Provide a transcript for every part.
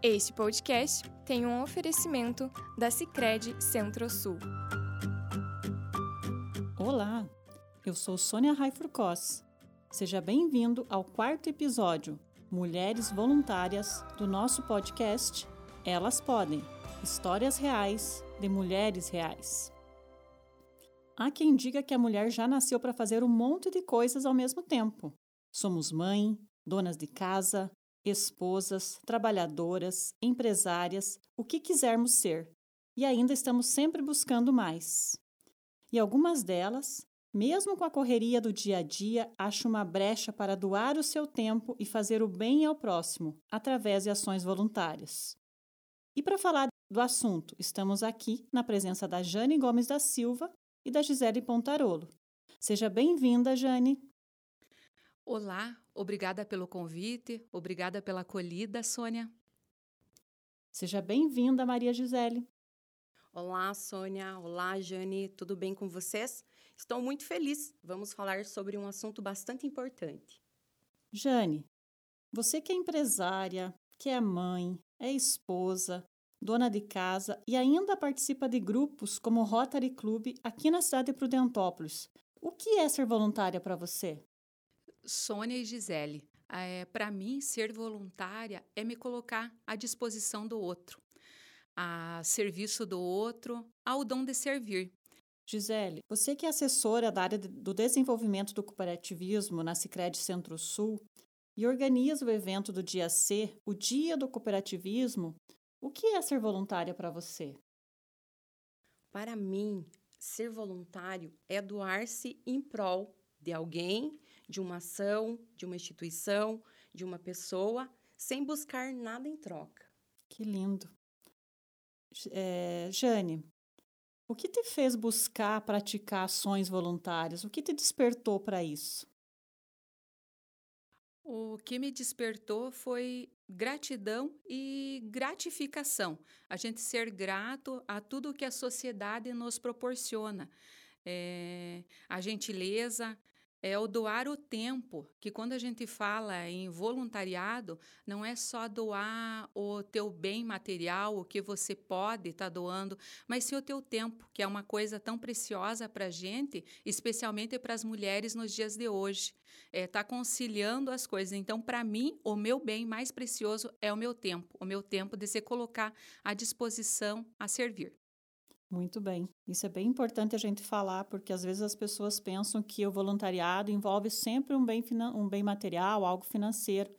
Este podcast tem um oferecimento da Sicredi Centro-Sul. Olá, eu sou Sônia Raifurcos. Seja bem-vindo ao quarto episódio Mulheres Voluntárias do nosso podcast Elas Podem Histórias Reais de Mulheres Reais. Há quem diga que a mulher já nasceu para fazer um monte de coisas ao mesmo tempo. Somos mãe, donas de casa, esposas, trabalhadoras, empresárias, o que quisermos ser, e ainda estamos sempre buscando mais. E algumas delas, mesmo com a correria do dia a dia, acham uma brecha para doar o seu tempo e fazer o bem ao próximo, através de ações voluntárias. E para falar do assunto, estamos aqui na presença da Jane Gomes da Silva e da Gisele Pontarolo. Seja bem-vinda, Jane. Olá, obrigada pelo convite, obrigada pela acolhida, Sônia. Seja bem-vinda, Maria Gisele. Olá, Sônia. Olá, Jane. Tudo bem com vocês? Estou muito feliz. Vamos falar sobre um assunto bastante importante. Jane, você que é empresária, que é mãe, é esposa, dona de casa e ainda participa de grupos como o Rotary Club aqui na cidade de Prudentópolis. O que é ser voluntária para você? Sônia e Gisele, é, para mim, ser voluntária é me colocar à disposição do outro, a serviço do outro, ao dom de servir. Gisele, você que é assessora da área do desenvolvimento do cooperativismo na Sicredi Centro-Sul e organiza o evento do Dia C, o Dia do Cooperativismo, o que é ser voluntária para você? Para mim, ser voluntário é doar-se em prol de alguém, de uma ação, de uma instituição, de uma pessoa, sem buscar nada em troca. Que lindo. É, Jane, o que te fez buscar praticar ações voluntárias? O que te despertou para isso? O que me despertou foi gratidão e gratificação. A gente ser grato a tudo que a sociedade nos proporciona. É, a gentileza, é o doar o tempo, que quando a gente fala em voluntariado, não é só doar o teu bem material, o que você pode estar tá doando, mas sim o teu tempo, que é uma coisa tão preciosa para a gente, especialmente para as mulheres nos dias de hoje. É, tá conciliando as coisas. Então, para mim, o meu bem mais precioso é o meu tempo, o meu tempo de se colocar à disposição a servir. Muito bem. Isso é bem importante a gente falar, porque às vezes as pessoas pensam que o voluntariado envolve sempre um bem, um bem material, algo financeiro.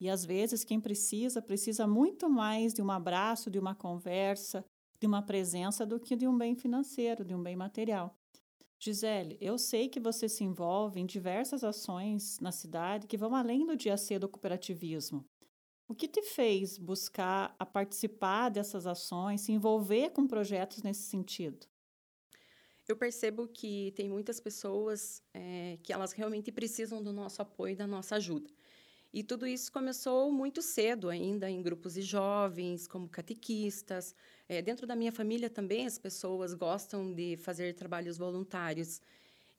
E às vezes quem precisa, precisa muito mais de um abraço, de uma conversa, de uma presença do que de um bem financeiro, de um bem material. Gisele, eu sei que você se envolve em diversas ações na cidade que vão além do dia C do cooperativismo. O que te fez buscar a participar dessas ações, se envolver com projetos nesse sentido? Eu percebo que tem muitas pessoas é, que elas realmente precisam do nosso apoio, da nossa ajuda. E tudo isso começou muito cedo ainda, em grupos de jovens, como catequistas. É, dentro da minha família também as pessoas gostam de fazer trabalhos voluntários.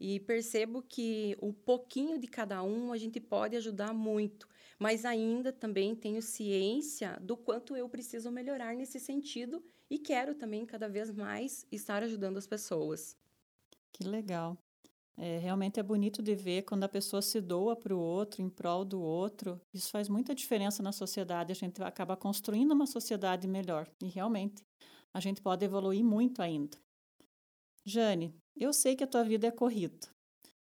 E percebo que um pouquinho de cada um a gente pode ajudar muito, mas ainda também tenho ciência do quanto eu preciso melhorar nesse sentido e quero também cada vez mais estar ajudando as pessoas. Que legal. É, realmente é bonito de ver quando a pessoa se doa para o outro, em prol do outro. Isso faz muita diferença na sociedade. A gente acaba construindo uma sociedade melhor. E realmente a gente pode evoluir muito ainda. Jane, eu sei que a tua vida é corrida.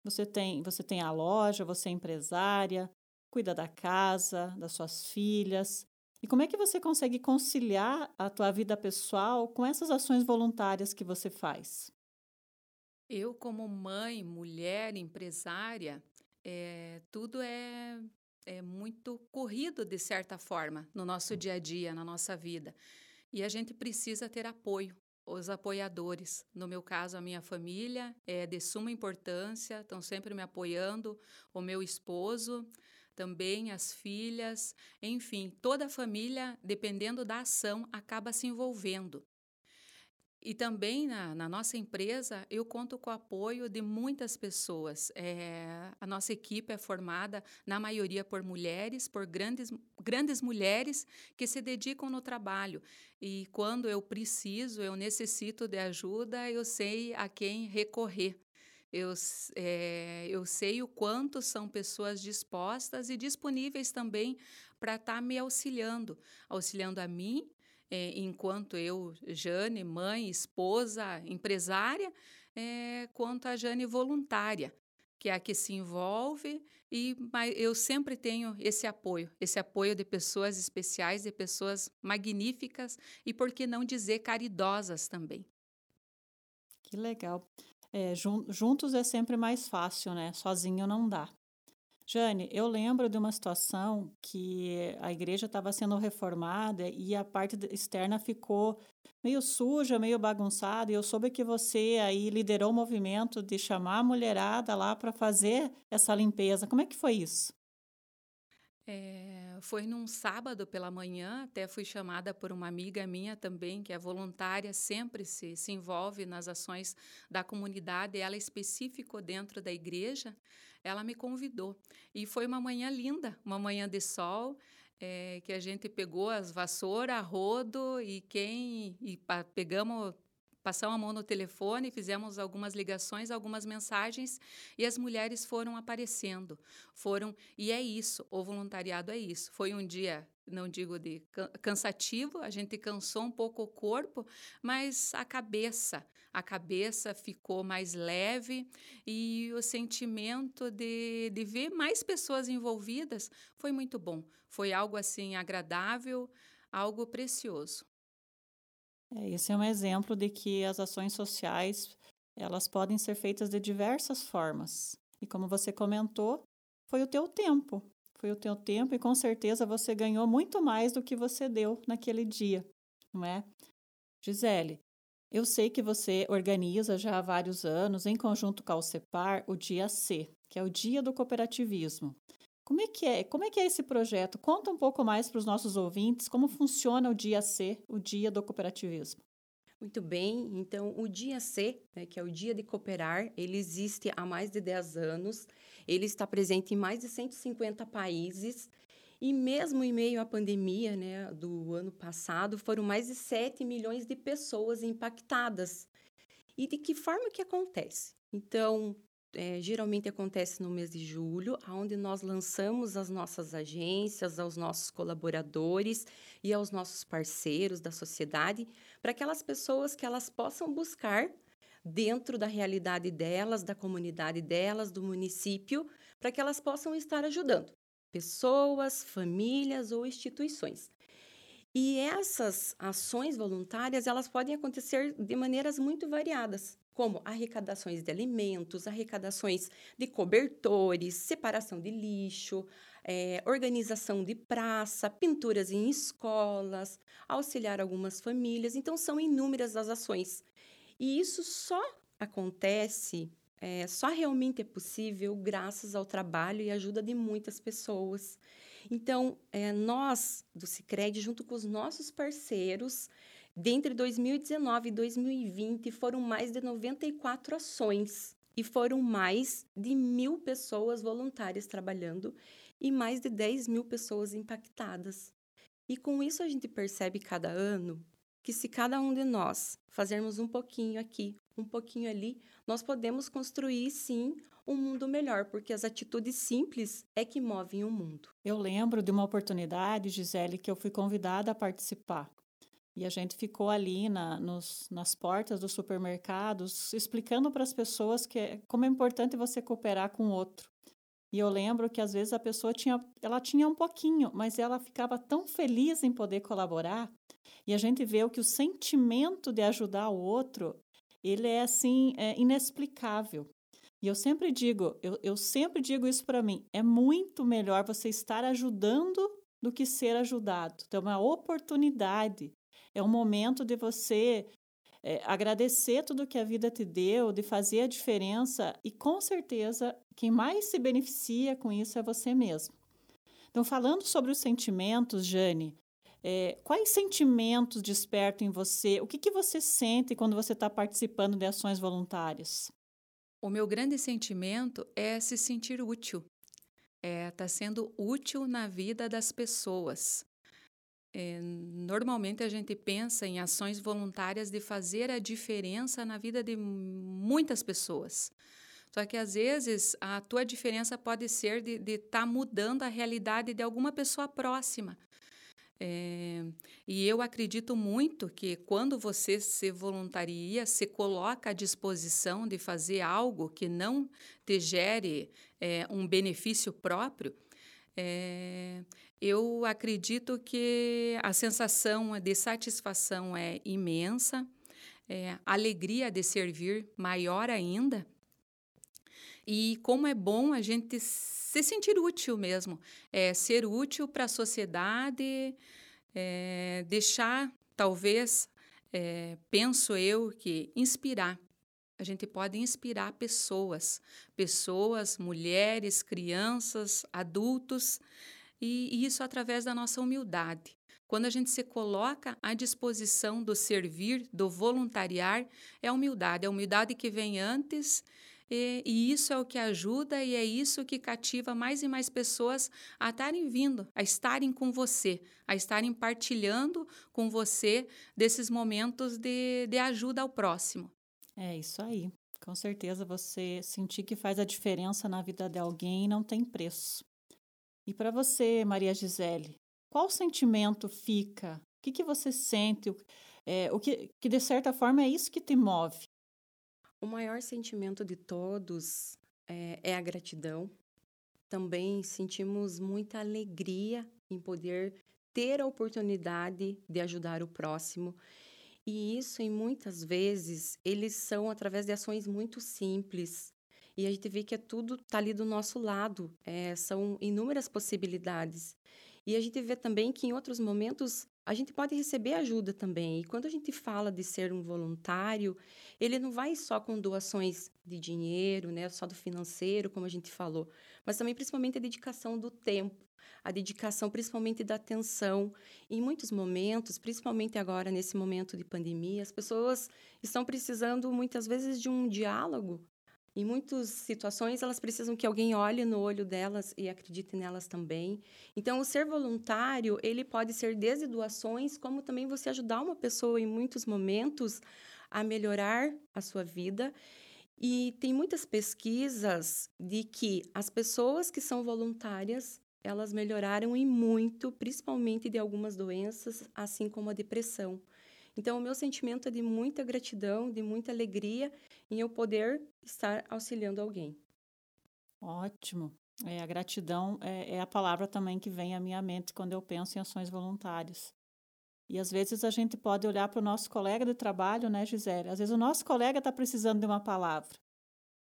Você tem, você tem a loja, você é empresária, cuida da casa, das suas filhas. E como é que você consegue conciliar a tua vida pessoal com essas ações voluntárias que você faz? Eu, como mãe, mulher, empresária, é, tudo é, é muito corrido de certa forma no nosso dia a dia, na nossa vida. E a gente precisa ter apoio os apoiadores. No meu caso, a minha família é de suma importância, estão sempre me apoiando, o meu esposo, também as filhas, enfim, toda a família, dependendo da ação, acaba se envolvendo. E também na, na, nossa empresa, eu conto com o apoio de muitas pessoas. É, a nossa equipe é formada, na maioria, por mulheres, por grandes, grandes mulheres que se dedicam no trabalho. E quando eu preciso, eu necessito de ajuda, eu sei a quem recorrer. Eu, é, eu sei o quanto são pessoas dispostas e disponíveis também para estar tá me auxiliando, auxiliando a mim é, enquanto eu, Jane, mãe, esposa, empresária, é, quanto a Jane voluntária, que é a que se envolve e eu sempre tenho esse apoio, esse apoio de pessoas especiais, de pessoas magníficas e por que não dizer caridosas também. Que legal. É, juntos é sempre mais fácil, né? Sozinho não dá. Jane, eu lembro de uma situação que a igreja estava sendo reformada e a parte externa ficou meio suja, meio bagunçada, e eu soube que você aí liderou o movimento de chamar a mulherada lá para fazer essa limpeza. Como é que foi isso? É, foi num sábado pela manhã, até fui chamada por uma amiga minha também, que é voluntária, sempre se, se envolve nas ações da comunidade, ela específico dentro da igreja ela me convidou. E foi uma manhã linda, uma manhã de sol, é, que a gente pegou as vassouras, a rodo e quem e pa, pegamos passamos a mão no telefone, fizemos algumas ligações, algumas mensagens e as mulheres foram aparecendo. Foram e é isso, o voluntariado é isso. Foi um dia não digo de cansativo, a gente cansou um pouco o corpo, mas a cabeça, a cabeça ficou mais leve e o sentimento de, de ver mais pessoas envolvidas foi muito bom. Foi algo assim agradável, algo precioso. É, esse é um exemplo de que as ações sociais elas podem ser feitas de diversas formas. E como você comentou, foi o teu tempo, foi o teu tempo e com certeza você ganhou muito mais do que você deu naquele dia, não é? Gisele, eu sei que você organiza já há vários anos, em conjunto com a Alcepar, o Dia C, que é o Dia do Cooperativismo. Como é que é? Como é que é esse projeto? Conta um pouco mais para os nossos ouvintes como funciona o Dia C, o Dia do Cooperativismo. Muito bem, então o Dia C, né, que é o Dia de Cooperar, ele existe há mais de 10 anos, ele está presente em mais de 150 países e mesmo em meio à pandemia né, do ano passado, foram mais de 7 milhões de pessoas impactadas. E de que forma que acontece? Então, é, geralmente acontece no mês de julho, onde nós lançamos as nossas agências, aos nossos colaboradores e aos nossos parceiros da sociedade, para aquelas pessoas que elas possam buscar dentro da realidade delas, da comunidade delas, do município, para que elas possam estar ajudando pessoas, famílias ou instituições. E essas ações voluntárias, elas podem acontecer de maneiras muito variadas como arrecadações de alimentos, arrecadações de cobertores, separação de lixo, é, organização de praça, pinturas em escolas, auxiliar algumas famílias. Então, são inúmeras as ações. E isso só acontece, é, só realmente é possível graças ao trabalho e ajuda de muitas pessoas. Então, é, nós do Cicred, junto com os nossos parceiros, Dentre 2019 e 2020, foram mais de 94 ações e foram mais de mil pessoas voluntárias trabalhando e mais de 10 mil pessoas impactadas. E com isso a gente percebe cada ano que se cada um de nós fazermos um pouquinho aqui, um pouquinho ali, nós podemos construir sim um mundo melhor, porque as atitudes simples é que movem o mundo. Eu lembro de uma oportunidade, Gisele, que eu fui convidada a participar. E a gente ficou ali na, nos, nas portas dos supermercados explicando para as pessoas que é, como é importante você cooperar com o outro. E eu lembro que às vezes a pessoa tinha, ela tinha um pouquinho, mas ela ficava tão feliz em poder colaborar. E a gente vê que o sentimento de ajudar o outro, ele é assim, é inexplicável. E eu sempre digo, eu, eu sempre digo isso para mim, é muito melhor você estar ajudando do que ser ajudado. Então, é uma oportunidade é um momento de você é, agradecer tudo que a vida te deu, de fazer a diferença e com certeza quem mais se beneficia com isso é você mesmo. Então, falando sobre os sentimentos, Jane, É, quais sentimentos despertam em você? O que, que você sente quando você está participando de ações voluntárias? O meu grande sentimento é se sentir útil. É, tá sendo útil na vida das pessoas. É, normalmente a gente pensa em ações voluntárias de fazer a diferença na vida de muitas pessoas. Só que às vezes a tua diferença pode ser de estar tá mudando a realidade de alguma pessoa próxima. É, e eu acredito muito que quando você se voluntaria, se coloca à disposição de fazer algo que não te gere é, um benefício próprio, é, eu acredito que a sensação de satisfação é imensa, é, a alegria de servir maior ainda. E como é bom a gente se sentir útil mesmo, é, ser útil para a sociedade, é, deixar, talvez, é, penso eu, que inspirar. A gente pode inspirar pessoas, pessoas, mulheres, crianças, adultos, e, e isso através da nossa humildade. Quando a gente se coloca à disposição do servir, do voluntariar, é a humildade, é a humildade que vem antes e, e, isso é o que ajuda e é isso que cativa mais e mais pessoas a estarem vindo, a estarem com você, a estarem partilhando com você desses momentos de, de ajuda ao próximo. É isso aí. Com certeza você sentir que faz a diferença na vida de alguém não tem preço. E para você, Maria Gisele, qual sentimento fica? O que, que você sente? É, o que, que de certa forma é isso que te move? O maior sentimento de todos é, é, a gratidão. Também sentimos muita alegria em poder ter a oportunidade de ajudar o próximo. E isso, em muitas vezes, eles são através de ações muito simples. E a gente vê que é tudo está ali do nosso lado. É, são inúmeras possibilidades. E a gente vê também que em outros momentos a gente pode receber ajuda também. E quando a gente fala de ser um voluntário, ele não vai só com doações de dinheiro, né, só do financeiro, como a gente falou, mas também principalmente a dedicação do tempo, a dedicação principalmente da atenção. Em muitos momentos, principalmente agora nesse momento de pandemia, as pessoas estão precisando muitas vezes de um diálogo em muitas situações, elas precisam que alguém olhe no olho delas e acredite nelas também. Então, o ser voluntário, ele pode ser desde doações, como também você ajudar uma pessoa em muitos momentos a melhorar a sua vida. E tem muitas pesquisas de que as pessoas que são voluntárias, elas melhoraram em muito, principalmente de algumas doenças, assim como a depressão. Então, o meu sentimento é de muita gratidão, de muita alegria em eu poder estar auxiliando alguém. Ótimo. É, a gratidão é, é a palavra também que vem à minha mente quando eu penso em ações voluntárias. E às vezes a gente pode olhar para o nosso colega de trabalho, né, Gisele? Às vezes o nosso colega está precisando de uma palavra.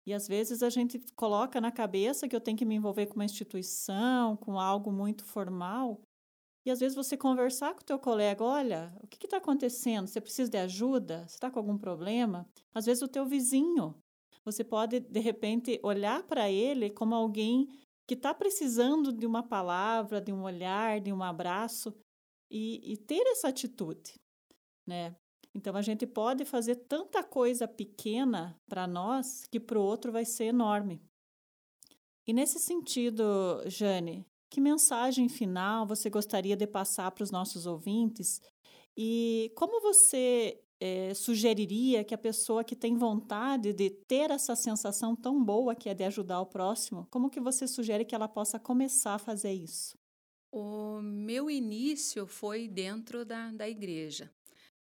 E às vezes a gente coloca na cabeça que eu tenho que me envolver com uma instituição, com algo muito formal, e às vezes você conversar com o teu colega, olha, o que está acontecendo? Você precisa de ajuda? Você está com algum problema? Às vezes o teu vizinho, você pode de repente olhar para ele como alguém que está precisando de uma palavra, de um olhar, de um abraço e, e ter essa atitude, né? Então a gente pode fazer tanta coisa pequena para nós que para o outro vai ser enorme. E nesse sentido, Jane, que mensagem final você gostaria de passar para os nossos ouvintes? E como você é, sugeriria que a pessoa que tem vontade de ter essa sensação tão boa que é de ajudar o próximo, como que você sugere que ela possa começar a fazer isso? O meu início foi dentro da, da igreja.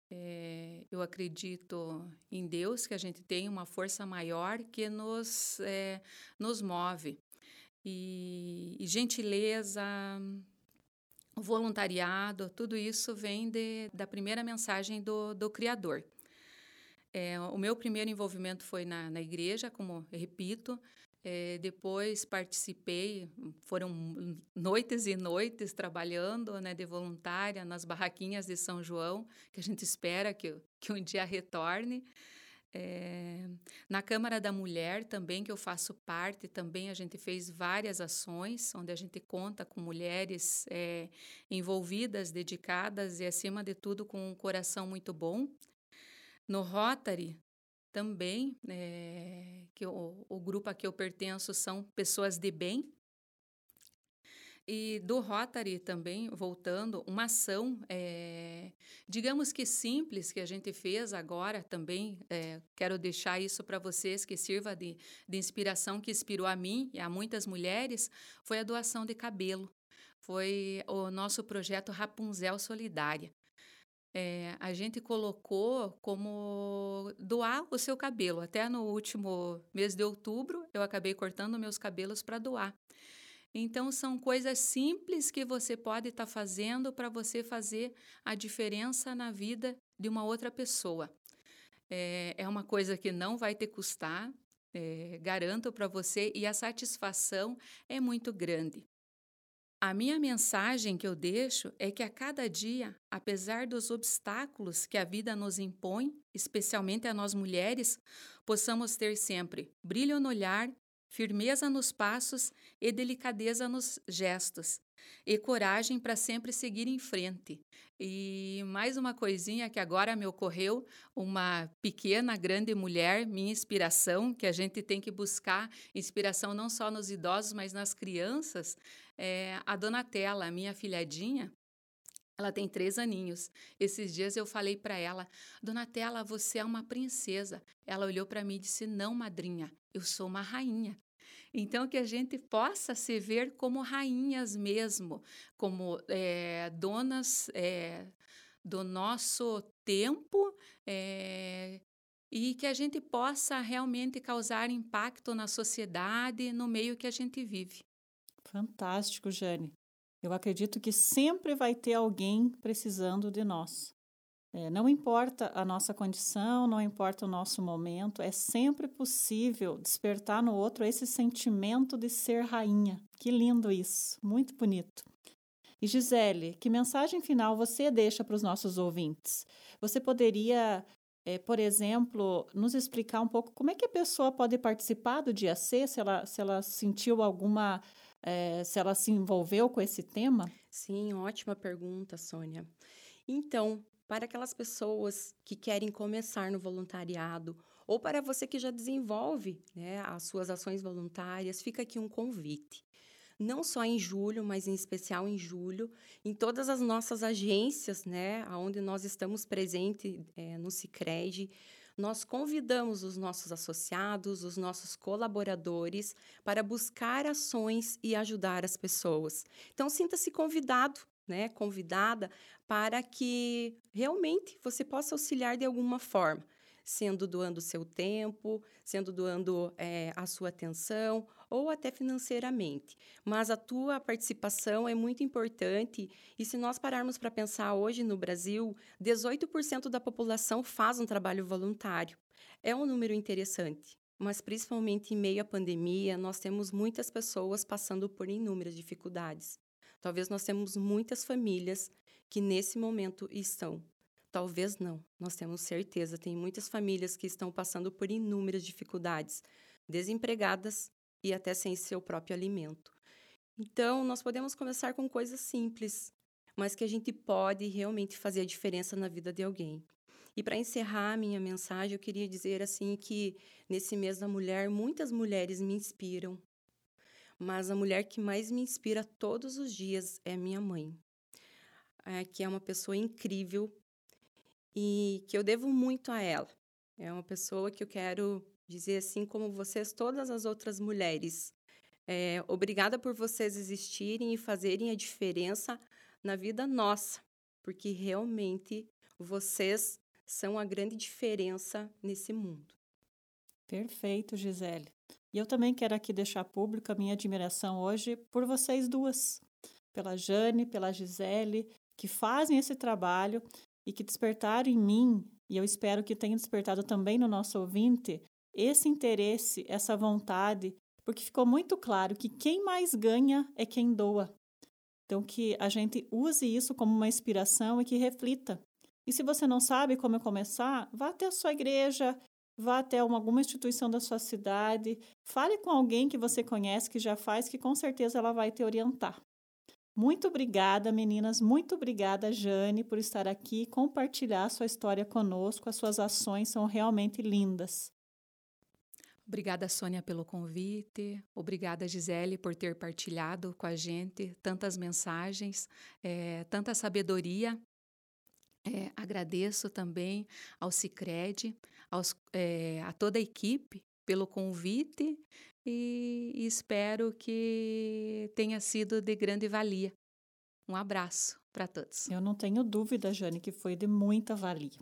É, eu acredito em Deus, que a gente tem uma força maior que nos, é, nos move e, e gentileza, voluntariado, tudo isso vem de, da primeira mensagem do, do Criador. É, o meu primeiro envolvimento foi na, na igreja, como repito, é, depois participei, foram noites e noites trabalhando né, de voluntária nas barraquinhas de São João, que a gente espera que, que um dia retorne. É, na Câmara da Mulher também, que eu faço parte, também a gente fez várias ações, onde a gente conta com mulheres é, envolvidas, dedicadas e, acima de tudo, com um coração muito bom. No Rotary, também, é, que o, o grupo a que eu pertenço são pessoas de bem, e do Rotary também, voltando, uma ação, é, digamos que simples, que a gente fez agora também, é, quero deixar isso para vocês, que sirva de, de inspiração, que inspirou a mim e a muitas mulheres, foi a doação de cabelo. Foi o nosso projeto Rapunzel Solidária. É, a gente colocou como doar o seu cabelo. Até no último mês de outubro, eu acabei cortando meus cabelos para doar. Então, são coisas simples que você pode estar tá fazendo para você fazer a diferença na vida de uma outra pessoa. É, é uma coisa que não vai te custar, é, garanto para você, e a satisfação é muito grande. A minha mensagem que eu deixo é que a cada dia, apesar dos obstáculos que a vida nos impõe, especialmente a nós mulheres, possamos ter sempre brilho no olhar, firmeza nos passos e delicadeza nos gestos, e coragem para sempre seguir em frente. E mais uma coisinha que agora me ocorreu: uma pequena, grande mulher, minha inspiração, que a gente tem que buscar inspiração não só nos idosos, mas nas crianças, é a Donatella, minha filhadinha. Ela tem três aninhos. Esses dias eu falei para ela: Donatella, você é uma princesa. Ela olhou para mim e disse: Não, madrinha, eu sou uma rainha. Então, que a gente possa se ver como rainhas mesmo, como é, donas é, do nosso tempo é, e que a gente possa realmente causar impacto na sociedade, no meio que a gente vive. Fantástico, Jane. Eu acredito que sempre vai ter alguém precisando de nós. É, não importa a nossa condição, não importa o nosso momento, é sempre possível despertar no outro esse sentimento de ser rainha. Que lindo isso, muito bonito. E Gisele, que mensagem final você deixa para os nossos ouvintes? Você poderia, é, por exemplo, nos explicar um pouco como é que a pessoa pode participar do dia C, se ela, se ela sentiu alguma, é, se ela se envolveu com esse tema? Sim, ótima pergunta, Sônia. Então, para aquelas pessoas que querem começar no voluntariado ou para você que já desenvolve né, as suas ações voluntárias, fica aqui um convite. Não só em julho, mas em especial em julho, em todas as nossas agências, né, onde nós estamos presentes é, no Cicred, nós convidamos os nossos associados, os nossos colaboradores, para buscar ações e ajudar as pessoas. Então, sinta-se convidado né, convidada para que realmente você possa auxiliar de alguma forma, sendo doando seu tempo, sendo doando é, a sua atenção ou até financeiramente. Mas a tua participação é muito importante e se nós pararmos para pensar hoje no Brasil, 18% da população faz um trabalho voluntário. É um número interessante. Mas principalmente em meio à pandemia, nós temos muitas pessoas passando por inúmeras dificuldades. Talvez nós temos muitas famílias que nesse momento estão. Talvez não, nós temos certeza. Tem muitas famílias que estão passando por inúmeras dificuldades, desempregadas e até sem seu próprio alimento. Então, nós podemos começar com coisas simples, mas que a gente pode realmente fazer a diferença na vida de alguém. E para encerrar a minha mensagem, eu queria dizer assim que nesse mês da mulher, muitas mulheres me inspiram, mas a mulher que mais me inspira todos os dias é minha mãe, é, que é uma pessoa incrível e que eu devo muito a ela. É uma pessoa que eu quero dizer assim como vocês, todas as outras mulheres. É, obrigada por vocês existirem e fazerem a diferença na vida nossa, porque realmente vocês são a grande diferença nesse mundo. Perfeito, Gisele. E eu também quero aqui deixar pública a minha admiração hoje por vocês duas, pela Jane, pela Gisele, que fazem esse trabalho e que despertaram em mim, e eu espero que tenha despertado também no nosso ouvinte, esse interesse, essa vontade, porque ficou muito claro que quem mais ganha é quem doa. Então, que a gente use isso como uma inspiração e que reflita. E se você não sabe como começar, vá até a sua igreja, vá até uma, alguma instituição da sua cidade, fale com alguém que você conhece que já faz, que com certeza ela vai te orientar. Muito obrigada, meninas. Muito obrigada, Jane, por estar aqui e compartilhar sua história conosco. As suas ações são realmente lindas. Obrigada, Sônia, pelo convite. Obrigada, Gisele, por ter partilhado com a gente tantas mensagens, é, tanta sabedoria. É, agradeço também ao Cicred, aos, é, a toda a equipe pelo convite e, espero que tenha sido de grande valia. Um abraço para todos. Eu não tenho dúvida, Jane, que foi de muita valia.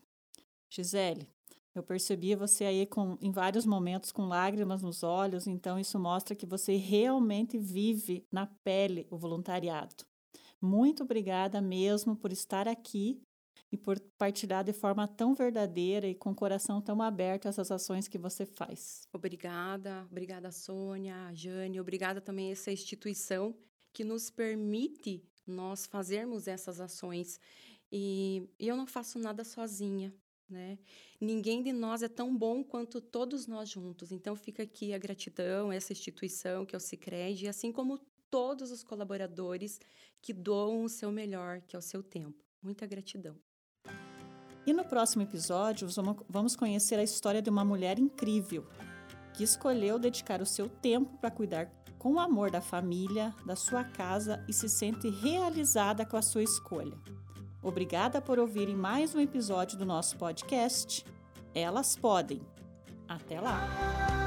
Gisele, eu percebi você aí com, em vários momentos com lágrimas nos olhos, então isso mostra que você realmente vive na pele o voluntariado. Muito obrigada mesmo por estar aqui e por partilhar de forma tão verdadeira e com o coração tão aberto essas ações que você faz. Obrigada, obrigada Sônia, Jane, obrigada também a essa instituição que nos permite nós fazermos essas ações. E, eu não faço nada sozinha, né? Ninguém de nós é tão bom quanto todos nós juntos. Então fica aqui a gratidão a essa instituição que é o Sicredi, assim como todos os colaboradores que doam o seu melhor, que é o seu tempo. Muita gratidão. E no próximo episódio, vamos conhecer a história de uma mulher incrível que escolheu dedicar o seu tempo para cuidar com amor da família, da sua casa e se sente realizada com a sua escolha. Obrigada por ouvirem mais um episódio do nosso podcast. Elas podem. Até lá!